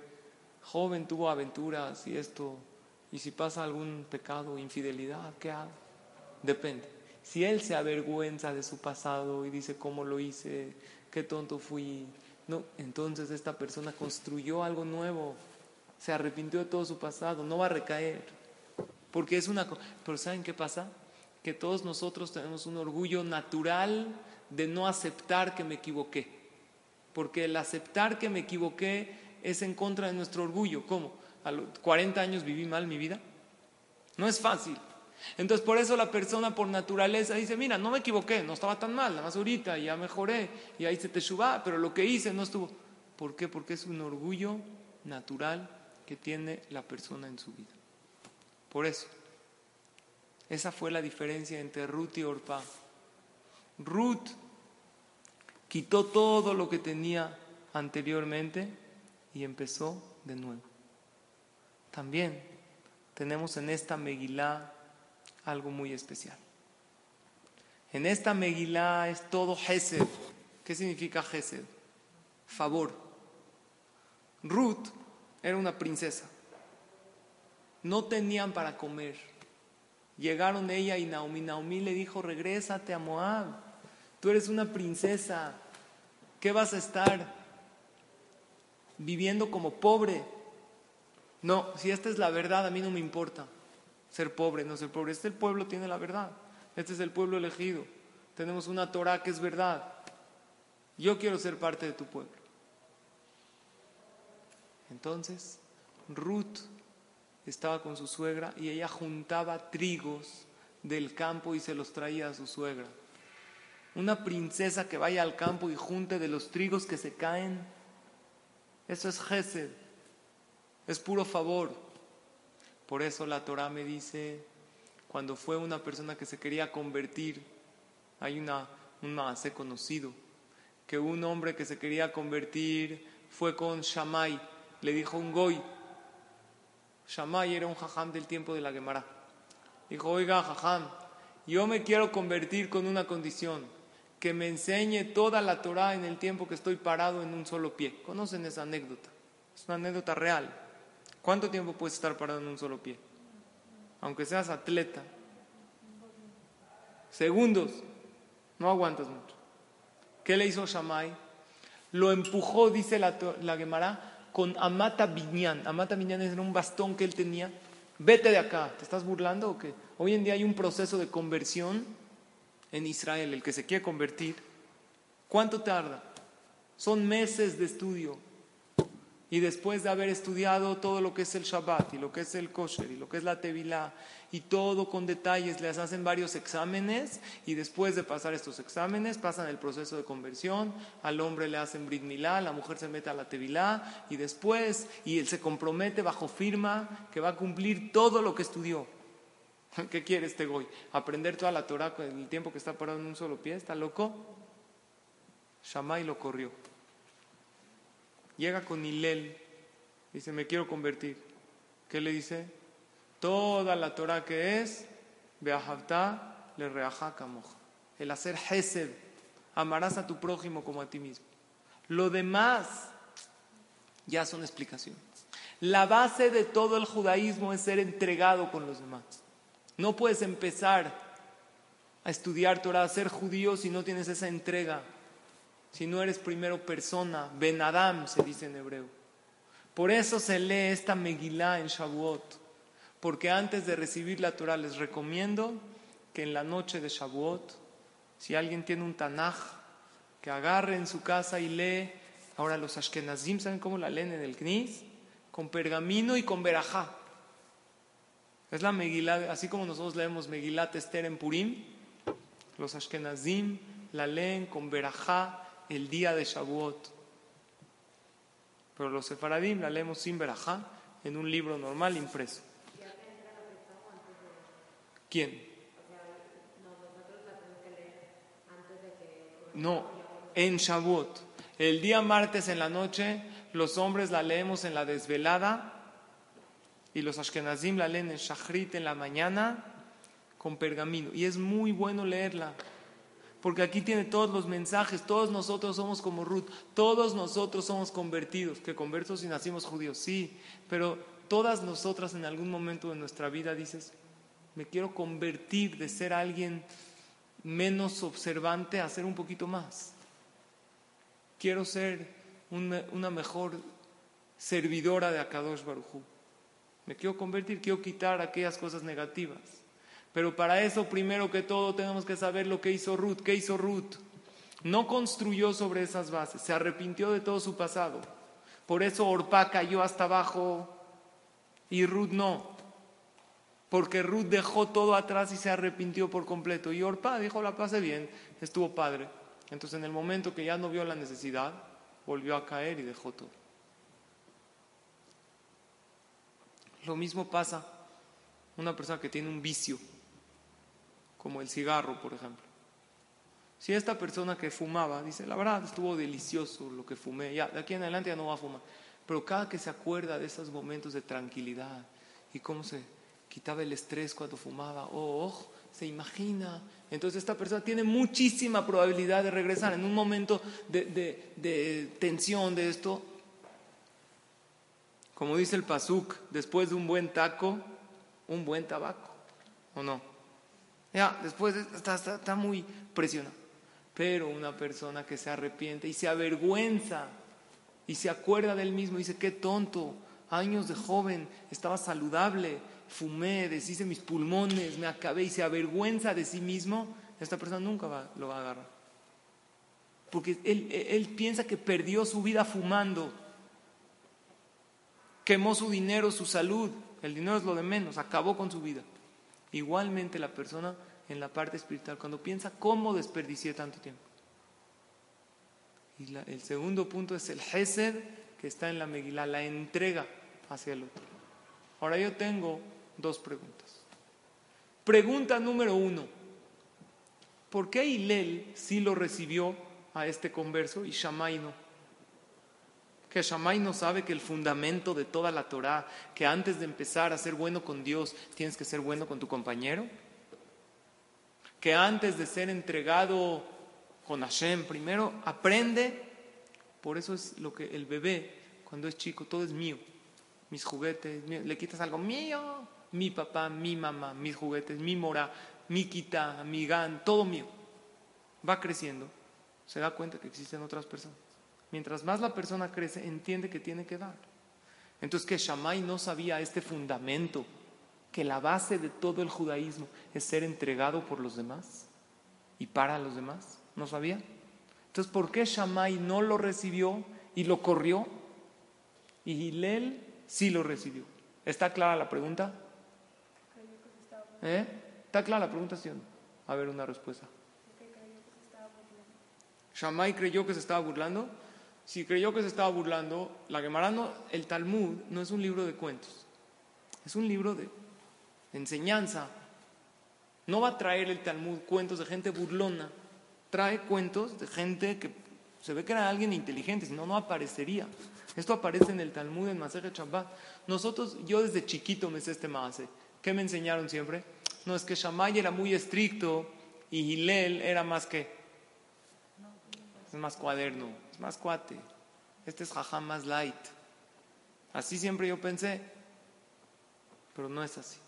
joven tuvo aventuras y esto, y si pasa algún pecado, infidelidad, ¿qué hago? Depende. Si él se avergüenza de su pasado y dice cómo lo hice, qué tonto fui, no, entonces esta persona construyó algo nuevo, se arrepintió de todo su pasado, no va a recaer. Porque es una pero ¿saben qué pasa? Que todos nosotros tenemos un orgullo natural de no aceptar que me equivoqué. Porque el aceptar que me equivoqué es en contra de nuestro orgullo. ¿Cómo? ¿A los 40 años viví mal mi vida? No es fácil. Entonces por eso la persona por naturaleza dice, mira, no me equivoqué, no estaba tan mal, nada más ahorita ya mejoré y ahí se te suba, pero lo que hice no estuvo. ¿Por qué? Porque es un orgullo natural que tiene la persona en su vida. Por eso, esa fue la diferencia entre Ruth y Orpa. Ruth quitó todo lo que tenía anteriormente y empezó de nuevo. También tenemos en esta Megilá algo muy especial. En esta Megilá es todo Gesed. ¿Qué significa Gesed? Favor. Ruth era una princesa. No tenían para comer. Llegaron ella y Naomi. Naomi le dijo, regrésate a Moab. Tú eres una princesa. ¿Qué vas a estar viviendo como pobre? No, si esta es la verdad, a mí no me importa ser pobre, no ser pobre. Este pueblo tiene la verdad. Este es el pueblo elegido. Tenemos una Torah que es verdad. Yo quiero ser parte de tu pueblo. Entonces, Ruth estaba con su suegra y ella juntaba trigos del campo y se los traía a su suegra. Una princesa que vaya al campo y junte de los trigos que se caen, eso es Gesed, es puro favor. Por eso la Torah me dice, cuando fue una persona que se quería convertir, hay una, un conocido, que un hombre que se quería convertir fue con Shammai, le dijo un goy, Shammai era un jajam del tiempo de la Gemara. Dijo, oiga, jajam, yo me quiero convertir con una condición, que me enseñe toda la Torah en el tiempo que estoy parado en un solo pie. ¿Conocen esa anécdota? Es una anécdota real. ¿Cuánto tiempo puedes estar parado en un solo pie? Aunque seas atleta. Segundos. No aguantas mucho. ¿Qué le hizo Shammai? Lo empujó, dice la, la Gemara, con Amata Binyan. Amata Binyan era un bastón que él tenía. Vete de acá, ¿te estás burlando o qué? Hoy en día hay un proceso de conversión en Israel, el que se quiere convertir. ¿Cuánto tarda? Son meses de estudio. Y después de haber estudiado todo lo que es el Shabbat y lo que es el kosher y lo que es la Tevilá y todo con detalles, les hacen varios exámenes y después de pasar estos exámenes pasan el proceso de conversión, al hombre le hacen Brit Milá, la mujer se mete a la Tevilá y después, y él se compromete bajo firma que va a cumplir todo lo que estudió. ¿Qué quiere este goy? ¿Aprender toda la Torah en el tiempo que está parado en un solo pie? ¿Está loco? Shammai lo corrió. Llega con Hilel, dice, me quiero convertir. ¿Qué le dice? Toda la Torah que es, Beahavta le reaja El hacer Hesed, amarás a tu prójimo como a ti mismo. Lo demás ya son explicaciones. La base de todo el judaísmo es ser entregado con los demás. No puedes empezar a estudiar Torah, a ser judío si no tienes esa entrega si no eres primero persona, Ben Adam se dice en hebreo. Por eso se lee esta Megilá en Shavuot, porque antes de recibir la Torah les recomiendo que en la noche de Shavuot, si alguien tiene un Tanaj, que agarre en su casa y lee. Ahora los Ashkenazim, ¿saben cómo la leen en el Knis? Con pergamino y con verajá. Es la Megilá, así como nosotros leemos Megilá Esther en Purim, los Ashkenazim la leen con verajá el día de Shavuot. Pero los sefaradim la leemos sin verajá en un libro normal impreso. ¿Quién? No, en Shavuot. El día martes en la noche, los hombres la leemos en la desvelada y los ashkenazim la leen en Shachrit en la mañana con pergamino. Y es muy bueno leerla porque aquí tiene todos los mensajes, todos nosotros somos como Ruth, todos nosotros somos convertidos, que conversos y nacimos judíos, sí, pero todas nosotras en algún momento de nuestra vida dices, me quiero convertir de ser alguien menos observante a ser un poquito más. Quiero ser una, mejor servidora de Akadosh Barujú. Me quiero convertir, quiero quitar aquellas cosas negativas. Pero para eso, primero que todo, tenemos que saber lo que hizo Ruth. ¿Qué hizo Ruth? No construyó sobre esas bases, se arrepintió de todo su pasado. Por eso Orpá cayó hasta abajo y Ruth no. Porque Ruth dejó todo atrás y se arrepintió por completo. Y Orpá dijo, la pasé bien, estuvo padre. Entonces en el momento que ya no vio la necesidad, volvió a caer y dejó todo. Lo mismo pasa una persona que tiene un vicio, como el cigarro, por ejemplo. Si esta persona que fumaba dice, la verdad estuvo delicioso lo que fumé, ya de aquí en adelante ya no va a fumar, pero cada que se acuerda de esos momentos de tranquilidad y cómo se quitaba el estrés cuando fumaba, oh, oh se imagina. Entonces esta persona tiene muchísima probabilidad de regresar en un momento de, de tensión de esto. Como dice el Pasuk, después de un buen taco, un buen tabaco, ¿o no? Ya, después está, está muy presionado. Pero una persona que se arrepiente y se avergüenza y se acuerda del mismo, dice, qué tonto, años de joven, estaba saludable, fumé, deshice mis pulmones, me acabé y se avergüenza de sí mismo, esta persona nunca lo va a agarrar. Porque él, él piensa que perdió su vida fumando, quemó su dinero, su salud, el dinero es lo de menos, acabó con su vida. Igualmente la persona en la parte espiritual, cuando piensa cómo desperdicié tanto tiempo. Y el segundo punto es el Hesed que está en la Megilá, la entrega hacia el otro. Ahora yo tengo dos preguntas. Pregunta número uno, ¿por qué Hilel sí lo recibió a este converso y Shammai no? Que Shammai no sabe que el fundamento de toda la Torah, que antes de empezar a ser bueno con Dios, tienes que ser bueno con tu compañero que antes de ser entregado con Hashem, primero aprende, por eso es lo que el bebé, cuando es chico, todo es mío, mis juguetes, le quitas algo mío, mi papá, mi mamá, mis juguetes, mi mora, mi quita, mi gan, todo mío. Va creciendo, se da cuenta que existen otras personas. Mientras más la persona crece, entiende que tiene que dar. Entonces que Shammai no sabía este fundamento que la base de todo el judaísmo es ser entregado por los demás y para los demás. ¿No sabía? Entonces, ¿por qué Shammai no lo recibió y lo corrió? Y Hillel sí lo recibió. ¿Está clara la pregunta? ¿Eh? ¿Está clara la pregunta, sí A ver, una respuesta. Shammai creyó que se estaba burlando. Si creyó que se estaba burlando, la Gemara el Talmud no es un libro de cuentos, es un libro de enseñanza. No va a traer el Talmud cuentos de gente burlona, trae cuentos de gente que se ve que era alguien inteligente, si no, no aparecería. Esto aparece en el Talmud, en Maseje Shabbat. Nosotros, yo desde chiquito me sé este Maase. ¿Qué me enseñaron siempre? No, es que Shammai era muy estricto y Hillel era más que. Es más cuaderno, es más cuate. Este es jajam más light. Así siempre yo pensé, pero no es así.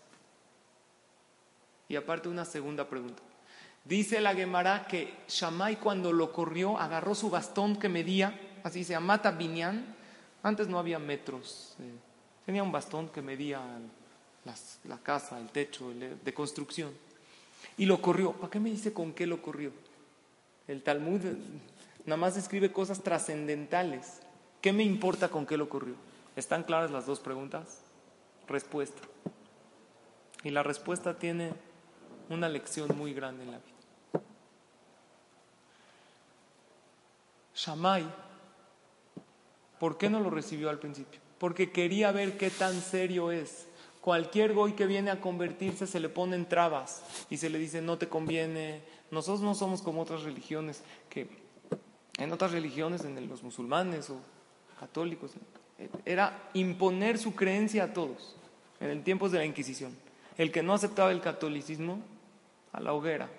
Y aparte una segunda pregunta. Dice la Gemara que Shammai cuando lo corrió agarró su bastón que medía, así se llama Binyan. Antes no había metros. Eh, tenía un bastón que medía la casa, el techo de construcción. Y lo corrió. ¿Para qué me dice con qué lo corrió? El Talmud nada más escribe cosas trascendentales. ¿Qué me importa con qué lo corrió? ¿Están claras las dos preguntas? Respuesta. Y la respuesta tiene una lección muy grande en la vida. Shammai, ¿por qué no lo recibió al principio? Porque quería ver qué tan serio es. Cualquier goy que viene a convertirse se le ponen trabas y se le dice no te conviene. Nosotros no somos como otras religiones que en otras religiones, en los musulmanes o católicos, era imponer su creencia a todos en el tiempos de la Inquisición. El que no aceptaba el catolicismo a la hoguera.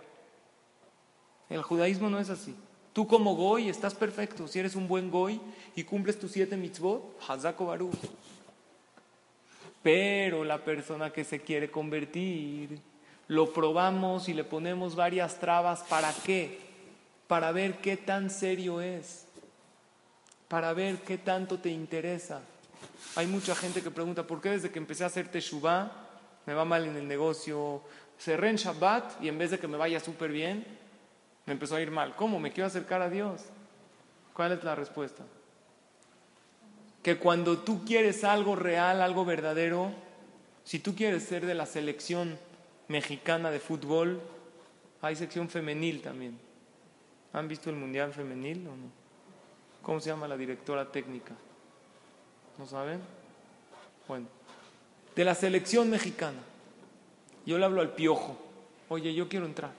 El judaísmo no es así. Tú como goy estás perfecto. Si eres un buen goy y cumples tus siete mitzvot, hazako. Pero la persona que se quiere convertir, lo probamos y le ponemos varias trabas. ¿Para qué? Para ver qué tan serio es. Para ver qué tanto te interesa. Hay mucha gente que pregunta, ¿por qué desde que empecé a hacer Teshuvah me va mal en el negocio? Cerré en Shabbat y en vez de que me vaya súper bien, me empezó a ir mal. ¿Cómo? Me quiero acercar a Dios. ¿Cuál es la respuesta? Que cuando tú quieres algo real, algo verdadero, si tú quieres ser de la selección mexicana de fútbol, hay sección femenil también. ¿Han visto el Mundial Femenil o no? ¿Cómo se llama la directora técnica? ¿No saben? Bueno, de la selección mexicana. Yo le hablo al piojo. Oye, yo quiero entrar.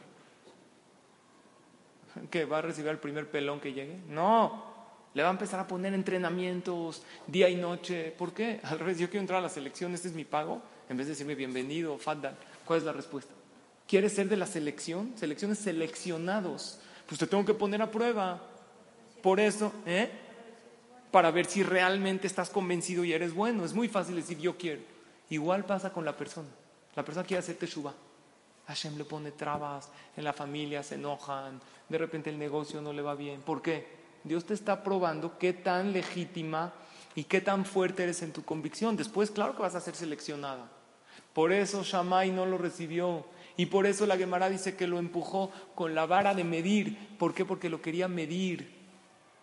¿Qué? ¿Va a recibir el primer pelón que llegue? No. Le va a empezar a poner entrenamientos día y noche. ¿Por qué? Al revés, yo quiero entrar a la selección, este es mi pago. En vez de decirme bienvenido, faddal. ¿Cuál es la respuesta? ¿Quieres ser de la selección? Selecciones seleccionados. Pues te tengo que poner a prueba. Por eso, ¿eh? Para ver si realmente estás convencido y eres bueno. Es muy fácil decir yo quiero. Igual pasa con la persona. La persona quiere hacerte shuba. Hashem le pone trabas, en la familia se enojan, de repente el negocio no le va bien. ¿Por qué? Dios te está probando qué tan legítima y qué tan fuerte eres en tu convicción. Después, claro que vas a ser seleccionada. Por eso Shammai no lo recibió. Y por eso la Gemara dice que lo empujó con la vara de medir. ¿Por qué? Porque lo quería medir.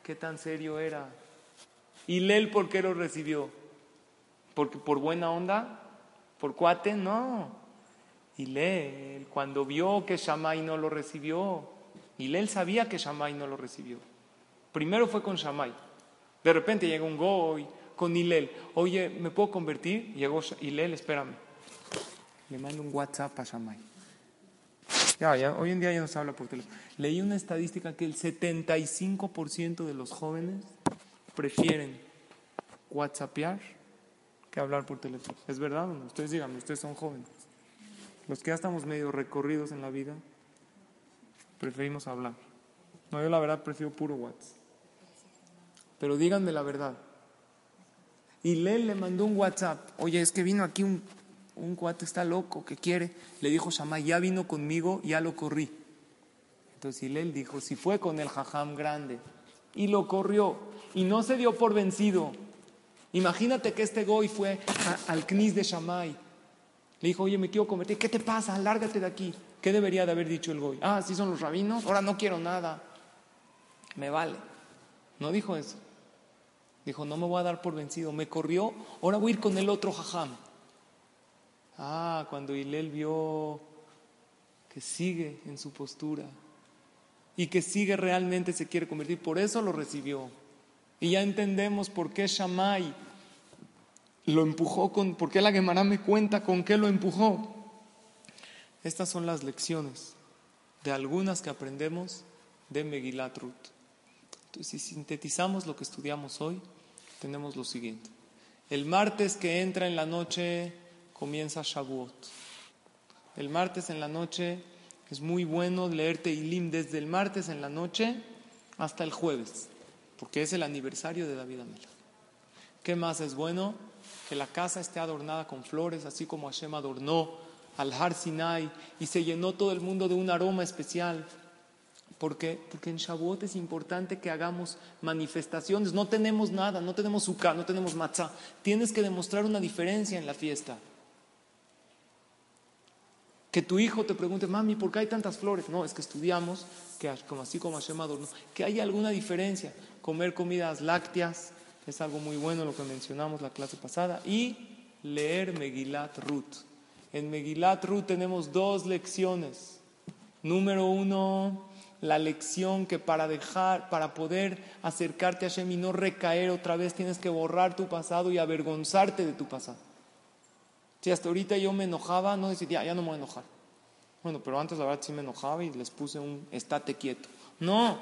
¿Qué tan serio era? ¿Y Lel por qué lo recibió? ¿Porque por buena onda? ¿Por cuate? No. Y Lel, cuando vio que Shammai no lo recibió, y Lel sabía que Shammai no lo recibió. Primero fue con Shammai. De repente llega un Goy con Hilel. Oye, ¿me puedo convertir? Llegó Hilel, espérame. Le mando un WhatsApp a Shammai. Ya, ya, hoy en día ya no se habla por teléfono. Leí una estadística que el 75% de los jóvenes prefieren WhatsAppear que hablar por teléfono. ¿Es verdad o no? Ustedes díganme, ustedes son jóvenes. Los que ya estamos medio recorridos en la vida, preferimos hablar. No, yo la verdad prefiero puro WhatsApp. Pero díganme la verdad. Y Lel le mandó un WhatsApp. Oye, es que vino aquí un, un cuate, está loco, ¿qué quiere? Le dijo Shammai, ya vino conmigo, ya lo corrí. Entonces Hilel dijo, si fue con el jajam grande y lo corrió y no se dio por vencido. Imagínate que este goy fue al knis de Shammai. Le dijo, oye, me quiero convertir. ¿Qué te pasa? Lárgate de aquí. ¿Qué debería de haber dicho el goy? Ah, sí son los rabinos. Ahora no quiero nada. Me vale. No dijo eso. Dijo, no me voy a dar por vencido. Me corrió, ahora voy a ir con el otro jajam. Ah, cuando Hilel vio que sigue en su postura y que sigue realmente se quiere convertir, por eso lo recibió. Y ya entendemos por qué Shammai lo empujó con, por qué la Gemara me cuenta con qué lo empujó. Estas son las lecciones de algunas que aprendemos de Megilat Ruth. Entonces, si sintetizamos lo que estudiamos hoy, tenemos lo siguiente. El martes que entra en la noche comienza Shavuot. El martes en la noche es muy bueno leerte Ilim desde el martes en la noche hasta el jueves, porque es el aniversario de David Amelech. ¿Qué más es bueno? Que la casa esté adornada con flores, así como Hashem adornó al Har Sinai y se llenó todo el mundo de un aroma especial. ¿Por qué? Porque en Shavuot es importante que hagamos manifestaciones. No tenemos nada, no tenemos sukkah, no tenemos matzah. Tienes que demostrar una diferencia en la fiesta. Que tu hijo te pregunte, mami, ¿por qué hay tantas flores? No, es que estudiamos, que como así como Hashem adornó, que hay alguna diferencia. Comer comidas lácteas es algo muy bueno, lo que mencionamos la clase pasada. Y leer Megilat Ruth. En Megilat Ruth tenemos dos lecciones. Número uno, la lección que para dejar, para poder acercarte a Hashem y no recaer otra vez, tienes que borrar tu pasado y avergonzarte de tu pasado. Si hasta ahorita yo me enojaba, no decía, ya no me voy a enojar. Bueno, pero antes la verdad sí me enojaba y les puse un estate quieto. No,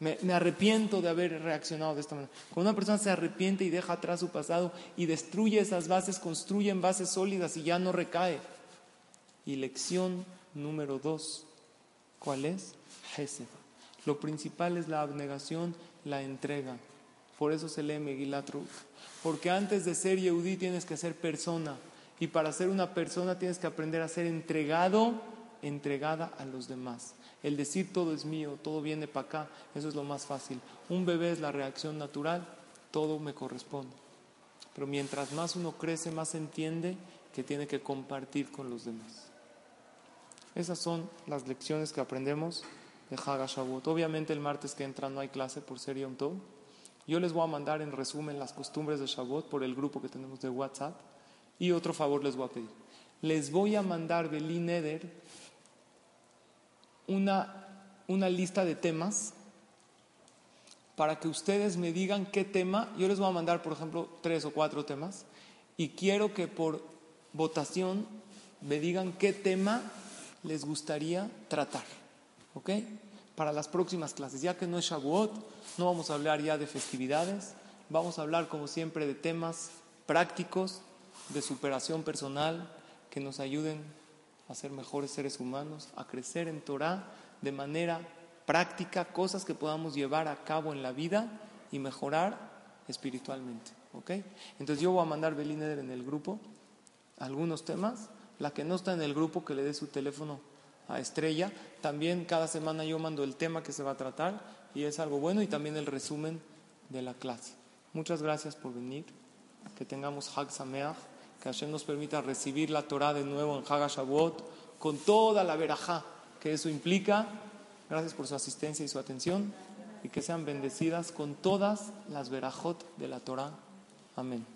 me, arrepiento de haber reaccionado de esta manera. Cuando una persona se arrepiente y deja atrás su pasado y destruye esas bases, construye en bases sólidas y ya no recae. Y lección número dos, ¿cuál es? Hesed. Lo principal es la abnegación, la entrega. Por eso se lee Megilat Ruth. Porque antes de ser Yehudí tienes que ser persona. Y para ser una persona tienes que aprender a ser entregado, entregada a los demás. El decir todo es mío, todo viene para acá, eso es lo más fácil. Un bebé es la reacción natural, todo me corresponde. Pero mientras más uno crece, más entiende que tiene que compartir con los demás. Esas son las lecciones que aprendemos de Haga Obviamente el martes que entra no hay clase por ser Yom Tov. Yo les voy a mandar en resumen las costumbres de Shavuot por el grupo que tenemos de WhatsApp. Y otro favor les voy a pedir. Les voy a mandar, Belí Neder, una, una lista de temas para que ustedes me digan qué tema. Yo les voy a mandar, por ejemplo, tres o cuatro temas. Y quiero que por votación me digan qué tema les gustaría tratar. ¿Ok? Para las próximas clases. Ya que no es Shavuot, no vamos a hablar ya de festividades. Vamos a hablar, como siempre, de temas prácticos de superación personal que nos ayuden a ser mejores seres humanos, a crecer en Torah de manera práctica, cosas que podamos llevar a cabo en la vida y mejorar espiritualmente. ¿ok? Entonces yo voy a mandar Belíneder en el grupo algunos temas. La que no está en el grupo, que le dé su teléfono a Estrella. También cada semana yo mando el tema que se va a tratar y es algo bueno y también el resumen de la clase. Muchas gracias por venir. Que tengamos Hag Sameach que Hashem nos permita recibir la Torah de nuevo en Hagashavuot con toda la verajá que eso implica. Gracias por su asistencia y su atención y que sean bendecidas con todas las verajot de la Torah. Amén.